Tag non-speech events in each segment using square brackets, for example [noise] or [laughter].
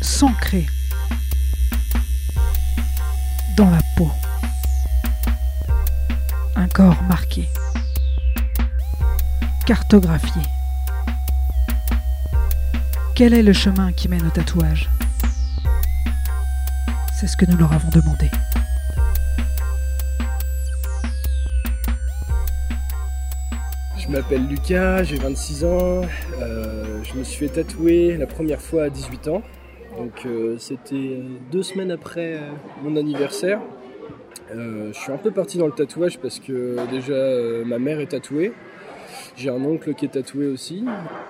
s'ancrer dans la peau. Un corps marqué, cartographié. Quel est le chemin qui mène au tatouage? C'est ce que nous leur avons demandé. Je m'appelle Lucas, j'ai 26 ans. Euh, je me suis fait tatouer la première fois à 18 ans. Donc euh, c'était deux semaines après euh, mon anniversaire. je suis un peu parti dans le tatouage parce que déjà ma mère est tatouée. J'ai un oncle qui est tatoué aussi.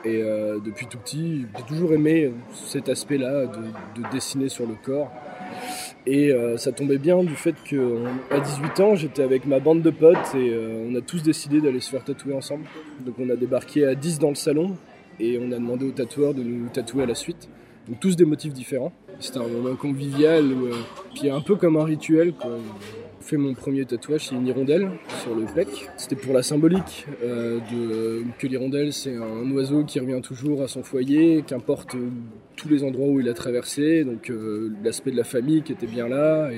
Et depuis tout petit, j'ai toujours aimé cet aspect-là de, dessiner sur le corps. Et euh, ça tombait bien du fait qu'à 18 ans, j'étais avec ma bande de potes et euh, on a tous décidé d'aller se faire tatouer ensemble. Donc on a débarqué à 10 dans le salon et on a demandé au tatoueur de nous tatouer à la suite. Donc tous des motifs différents. C'était un moment convivial, euh, puis un peu comme un rituel. Quoi fait mon premier tatouage, c'est une hirondelle sur le pec. C'était pour la symbolique euh, que l'hirondelle, c'est un oiseau qui revient toujours à son foyer, qu'importe euh, tous les endroits où il a traversé. Donc euh, l'aspect de la famille qui était bien là.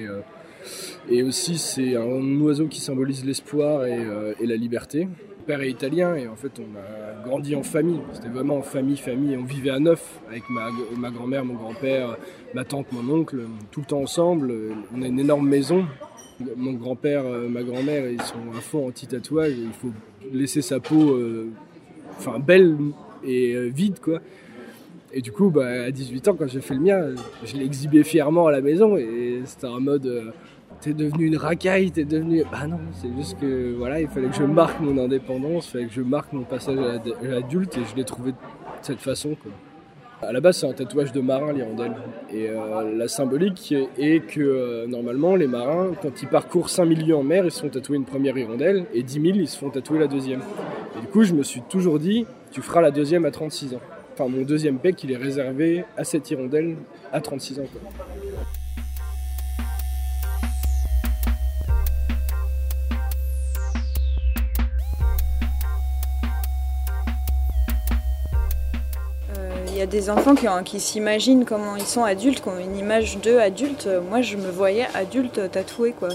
Et, aussi, c'est un oiseau qui symbolise l'espoir et, la liberté. Père est italien et en fait, on a grandi en famille. C'était vraiment en famille, famille. On vivait à neuf avec ma, grand-mère, mon grand-père, ma tante, mon oncle, tout le temps ensemble. On a une énorme maison mon grand-père, euh, ma grand-mère, ils sont à fond anti-tatouage. Il faut laisser sa peau euh, enfin belle et euh, vide, quoi. Et du coup, bah, à 18 ans, quand j'ai fait le mien, je l'ai exhibé fièrement à la maison. Et c'était en mode t'es devenu une racaille, t'es devenu. Bah non, c'est juste que voilà, il fallait que je marque mon indépendance, il fallait que je marque mon passage à l'adulte et je l'ai trouvé de cette façon. Quoi. À la base, c'est un tatouage de marin, l'hirondelle. Et euh, la symbolique est que euh, normalement, les marins, quand ils parcourent 5 milieux en mer, ils se font tatouer une première hirondelle, et 10 000, ils se font tatouer la deuxième. Et du coup, je me suis toujours dit, tu feras la deuxième à 36 ans. Enfin, mon deuxième pec, il est réservé à cette hirondelle à 36 ans. il des enfants qui, qui s'imaginent comment ils sont adultes, qui ont une image d'eux adultes. Moi, je me voyais adulte tatoué, quoi.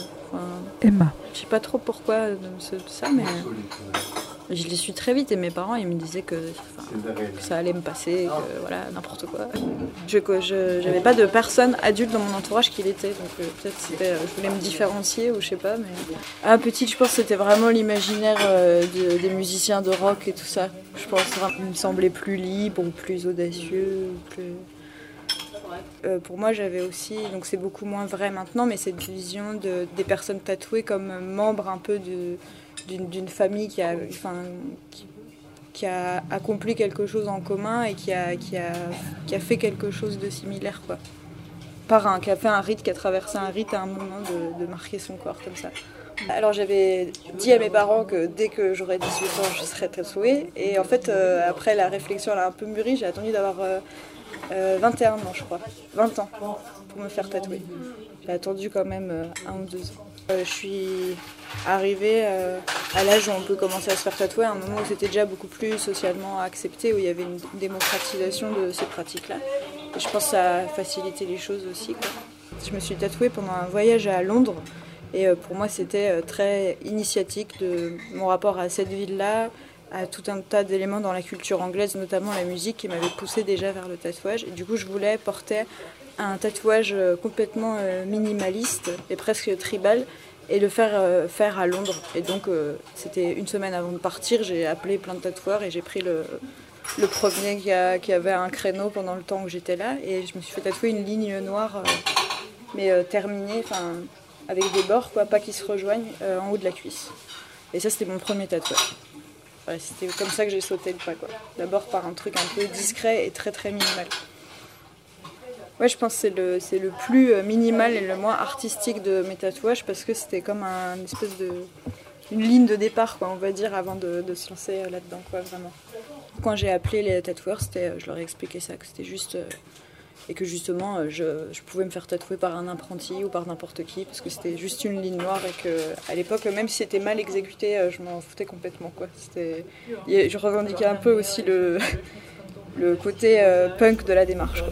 Emma. Je sais pas trop pourquoi ça, mais je les suis très vite et mes parents ils me disaient que, ça allait me passer, que voilà, n'importe quoi. Je n'avais pas de personne adulte dans mon entourage qui l'était, donc euh, peut-être c'était, euh, je voulais me différencier ou je sais pas. Mais... À petite, je pense que c'était vraiment l'imaginaire euh, des musiciens de rock et tout ça. Je pense qu'il me semblait plus libre, plus audacieux, plus... pour moi, j'avais aussi, donc c'est beaucoup moins vrai maintenant, mais cette vision de, des personnes tatouées comme membres un peu de, d'une famille qui a, enfin, qui, a accompli quelque chose en commun et qui a, qui a, qui a fait quelque chose de similaire. Quoi. Par un, qui a fait un rite, qui a traversé un rite à un moment de, de marquer son corps comme ça. Alors j'avais dit à mes parents que dès que j'aurais 18 ans, je serais tatouée. Et en fait, euh, après la réflexion elle a un peu mûri, j'ai attendu d'avoir 21 euh, euh, ans, je crois. 20 ans pour me faire tatouer. J'ai attendu quand même un ou deux ans. Euh, je suis arrivée euh, à l'âge où on peut commencer à se faire tatouer, à un moment où c'était déjà beaucoup plus socialement accepté, où il y avait une démocratisation de ces pratiques-là. Et je pense que ça a facilité les choses aussi. Je me suis tatouée pendant un voyage à Londres. Et euh, pour moi, c'était très initiatique de mon rapport à cette ville-là, à tout un tas d'éléments dans la culture anglaise, notamment la musique, qui m'avait poussé déjà vers le tatouage. Et du coup, je voulais porter un tatouage euh, complètement euh, minimaliste et presque tribal et le faire euh, faire à Londres. Et donc c'était une semaine avant de partir, j'ai appelé plein de tatoueurs et j'ai pris le, premier qui, avait un créneau pendant le temps où j'étais là et je me suis fait tatouer une ligne noire mais terminée, enfin avec des bords quoi, pas qui se rejoignent en haut de la cuisse. Et ça c'était mon premier tatouage. C'était comme ça que j'ai sauté le pas quoi. D'abord par un truc un peu discret et très très minimal. Ouais, je pense que c'est le, le plus euh, minimal et le moins artistique de mes tatouages parce que c'était comme un, une espèce de. une ligne de départ, quoi, on va dire, avant de, de se lancer euh, là-dedans, quoi, vraiment. Quand j'ai appelé les tatoueurs, euh, je leur ai expliqué ça, que c'était juste. Et que justement, je, je, pouvais me faire tatouer par un apprenti ou par n'importe qui parce que c'était juste une ligne noire et que, à l'époque, même si c'était mal exécuté, je m'en foutais complètement, quoi. C'était, je revendiquais un peu aussi le [laughs] le côté punk de la démarche.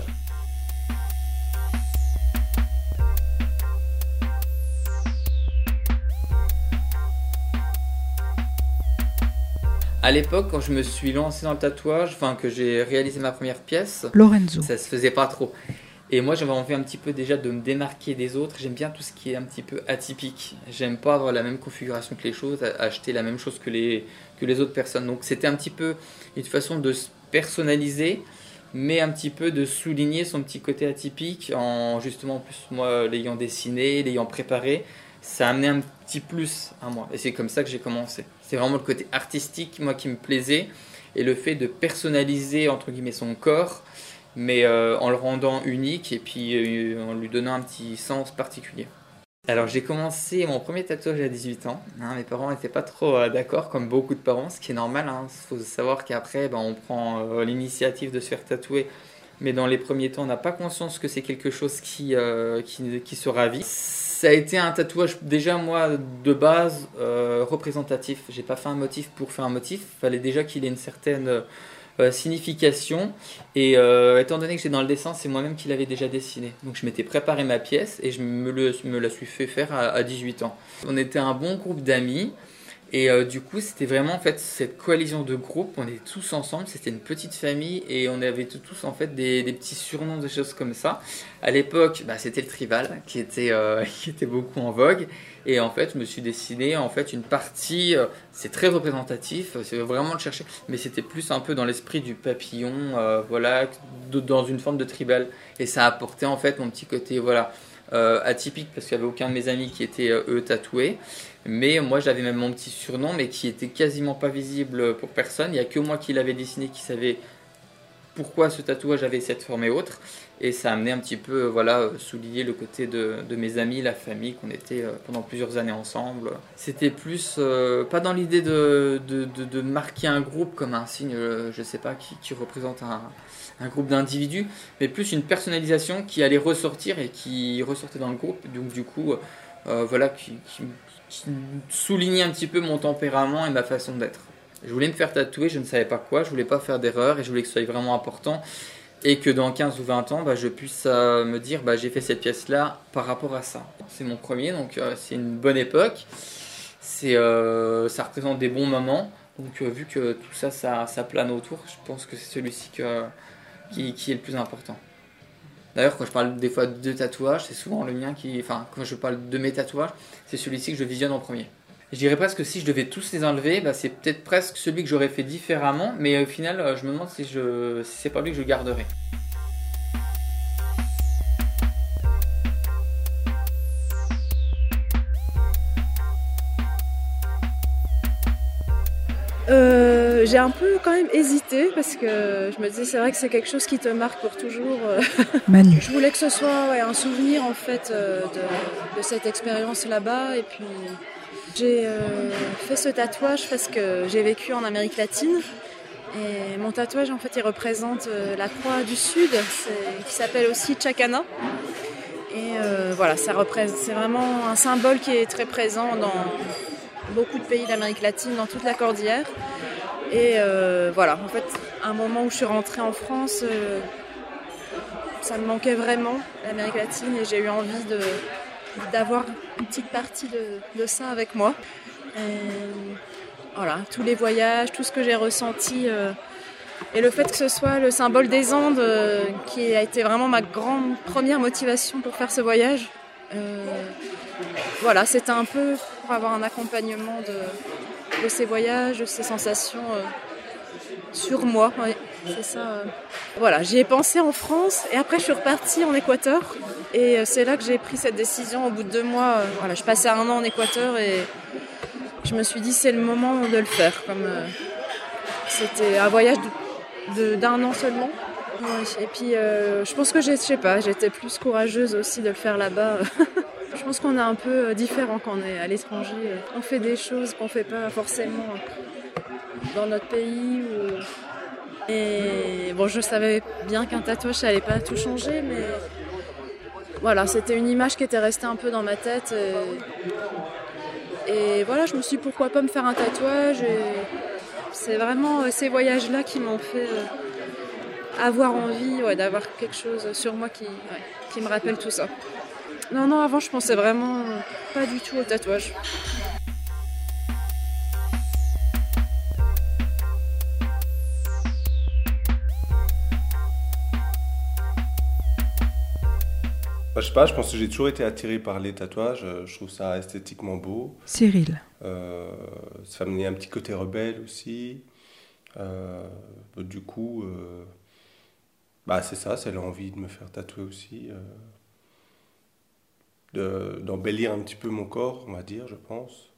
À l'époque, quand je me suis lancé dans le tatouage, enfin que j'ai réalisé ma première pièce, Lorenzo. ça se faisait pas trop. Et moi, j'avais envie un petit peu déjà de me démarquer des autres. J'aime bien tout ce qui est un petit peu atypique. J'aime pas avoir la même configuration que les choses, acheter la même chose que les, que les autres personnes. Donc c'était un petit peu une façon de se personnaliser, mais un petit peu de souligner son petit côté atypique en justement, en plus, moi, l'ayant dessiné, l'ayant préparé, ça a amené un petit plus à moi. Et c'est comme ça que j'ai commencé. C'est vraiment le côté artistique, moi, qui me plaisait. Et le fait de personnaliser, entre guillemets, son corps, mais euh, en le rendant unique et puis euh, en lui donnant un petit sens particulier. Alors j'ai commencé mon premier tatouage à 18 ans. Hein. mes parents n'étaient pas trop euh, d'accord, comme beaucoup de parents, ce qui est normal. Il hein. faut savoir qu'après, ben, on prend l'initiative de se faire tatouer, mais dans les premiers temps, on n'a pas conscience que c'est quelque chose qui, qui, qui se ravit ça a été un tatouage déjà moi de base euh, représentatif. J'ai pas fait un motif pour faire un motif. Fallait déjà qu'il ait une certaine euh, signification. Et euh, étant donné que j'étais dans le dessin, c'est moi-même qui l'avais déjà dessiné. Donc je m'étais préparé ma pièce et je me, la suis fait faire à 18 ans. On était un bon groupe d'amis. Et euh, du coup, c'était vraiment en fait cette coalition de groupes. On était tous ensemble. C'était une petite famille et on avait tous en fait des, petits surnoms, des choses comme ça. À l'époque, bah, c'était le tribal qui était euh, [laughs] qui était beaucoup en vogue. Et en fait, je me suis dessiné en fait une partie. Euh, c'est très représentatif. C'est vraiment le chercher, mais c'était plus un peu dans l'esprit du papillon, voilà, dans une forme de tribal. Et ça apportait en fait mon petit côté, voilà. atypique parce qu'il n'y avait aucun de mes amis qui était eux tatoués mais moi, j'avais même mon petit surnom, mais qui était quasiment pas visible pour personne. Il n'y a que moi qui l'avais dessiné, qui savait pourquoi ce tatouage avait cette forme et autre. Et ça a amené un petit peu, voilà, souligner le côté de, mes amis, la famille, qu'on était euh, pendant plusieurs années ensemble. C'était plus, euh, pas dans l'idée de, marquer un groupe comme un signe, euh, je sais pas, qui, représente un, groupe d'individus, mais plus une personnalisation qui allait ressortir et qui ressortait dans le groupe. Donc du coup, voilà, qui, souligner un petit peu mon tempérament et ma façon d'être. Je voulais me faire tatouer, je ne savais pas quoi, je voulais pas faire d'erreur et je voulais que ce soit vraiment important et que dans 15 ou 20 ans, bah, je puisse euh, me dire bah, j'ai fait cette pièce-là par rapport à ça. C'est mon premier, donc euh, c'est une bonne époque. C'est, euh, ça représente des bons moments. Donc vu que tout ça, ça, plane autour, je pense que c'est celui-ci qui est le plus important. D'ailleurs, quand je parle des fois de tatouages, c'est souvent le mien qui. Enfin, quand je parle de mes tatouages, c'est celui-ci que je visionne en premier. Je dirais presque que si je devais tous les enlever, bah, c'est peut-être presque celui que j'aurais fait différemment, mais au final, euh, je me demande si, je, si c'est pas lui que je garderais. J'ai un peu quand même hésité parce que je me disais c'est vrai que c'est quelque chose qui te marque pour toujours. Euh. [laughs] Manu. je voulais que ce soit un souvenir en fait euh, de, cette expérience là-bas et puis j'ai fait ce tatouage parce que j'ai vécu en Amérique latine et mon tatouage en fait il représente la croix du sud qui s'appelle aussi Chacana. Et voilà, ça représente, c'est vraiment un symbole qui est très présent dans, beaucoup de pays d'Amérique latine, dans toute la cordillère. Et euh, voilà, en fait, un moment où je suis rentrée en France, euh, ça me manquait vraiment, l'Amérique latine, et j'ai eu envie d'avoir une petite partie de, ça avec moi. voilà, tous les voyages, tout ce que j'ai ressenti. Euh, et le fait que ce soit le symbole des Andes, qui a été vraiment ma grande première motivation pour faire ce voyage. voilà, c'était un peu pour avoir un accompagnement de, ces voyages, de ces sensations euh, sur moi. c'est ça. Euh. Voilà, j'y ai pensé en France et après je suis repartie en Équateur. Et euh, c'est là que j'ai pris cette décision au bout de deux mois. voilà, je passais un an en Équateur et je me suis dit c'est le moment de le faire. Comme c'était un voyage d'un an seulement. Et puis je pense que je sais pas, j'étais plus courageuse aussi de le faire là-bas. Je pense qu'on est un peu euh, différent quand on est à l'étranger. On fait des choses qu'on ne fait pas forcément dans notre pays. Et bon, je savais bien qu'un tatouage, ça n'allait pas tout changer, mais voilà, c'était une image qui était restée un peu dans ma tête. Et, voilà, je me suis dit pourquoi pas me faire un tatouage. c'est vraiment euh, ces voyages-là qui m'ont fait euh, avoir envie d'avoir quelque chose sur moi qui, qui me rappelle tout ça. Non, non, avant je pensais vraiment pas du tout au tatouage. Bah, je sais pas, je pense que j'ai toujours été attiré par les tatouages. Euh, je trouve ça esthétiquement beau. Cyril. Euh, ça me un petit côté rebelle aussi. Euh, du coup, euh, bah, c'est ça, c'est l'envie de me faire tatouer aussi. D'embellir un petit peu mon corps, on va dire, je pense.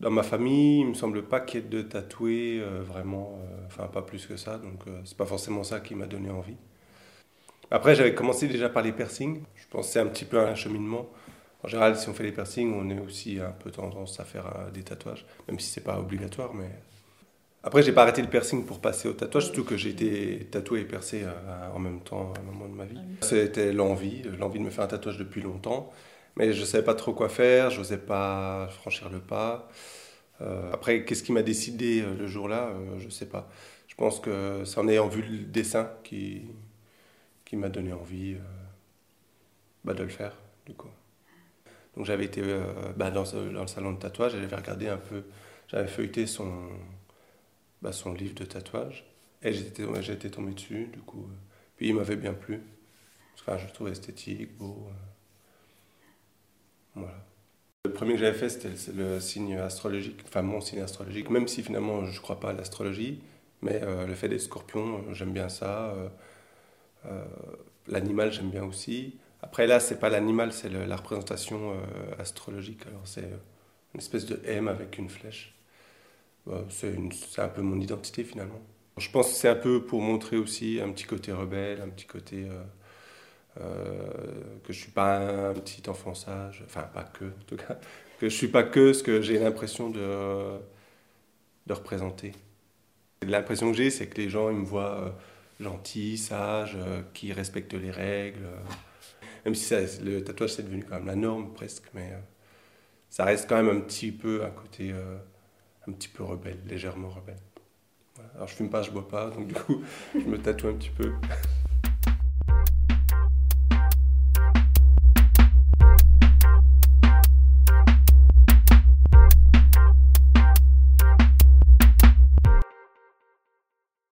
Dans ma famille, il me semble pas qu'il y ait de tatouer vraiment, enfin pas plus que ça, donc c'est pas forcément ça qui m'a donné envie. Après, j'avais commencé déjà par les piercings. Je c'est un petit peu un cheminement. En général, si on fait les piercings, on est aussi un peu tendance à faire euh, des tatouages, même si c'est pas obligatoire. Mais après, j'ai pas arrêté le piercing pour passer au tatouage, surtout que j'ai été tatoué et percé euh, en même temps à un moment de ma vie. C'était l'envie, l'envie de me faire un tatouage depuis longtemps, mais je savais pas trop quoi faire, je n'osais pas franchir le pas. Euh, après, qu'est-ce qui m'a décidé le jour-là Je sais pas. Je pense que c'est en ayant vu le dessin qui qui m'a donné envie euh, bah, de le faire, du coup. Donc j'avais été euh, bah, dans, dans, le salon de tatouage, j'avais regardé un peu, j'avais feuilleté son, bah, son livre de tatouage, et j'étais été tombé dessus, du coup. Euh, puis il m'avait bien plu, parce que je le trouvais esthétique, beau. voilà. Le premier que j'avais fait, c'était le, signe astrologique, enfin mon signe astrologique, même si finalement je ne crois pas à l'astrologie, mais le fait des scorpions, j'aime bien ça. Euh, l'animal, j'aime bien aussi. Après, là, c'est pas l'animal, c'est la représentation euh, astrologique. Alors, c'est euh, une espèce de M avec une flèche. C'est un peu mon identité finalement. Je pense que c'est un peu pour montrer aussi un petit côté rebelle, un petit côté que je suis pas un petit enfant sage, enfin pas que en tout cas, que je suis pas que ce que j'ai l'impression de, de représenter. L'impression que j'ai, c'est que les gens ils me voient gentil, sage, euh, qui respecte les règles. Euh. même si le tatouage c'est devenu quand même la norme presque, mais euh, ça reste quand même un petit peu un côté un petit peu rebelle, légèrement rebelle. Alors je fume pas, je bois pas, donc du coup [laughs] je me tatoue un petit peu.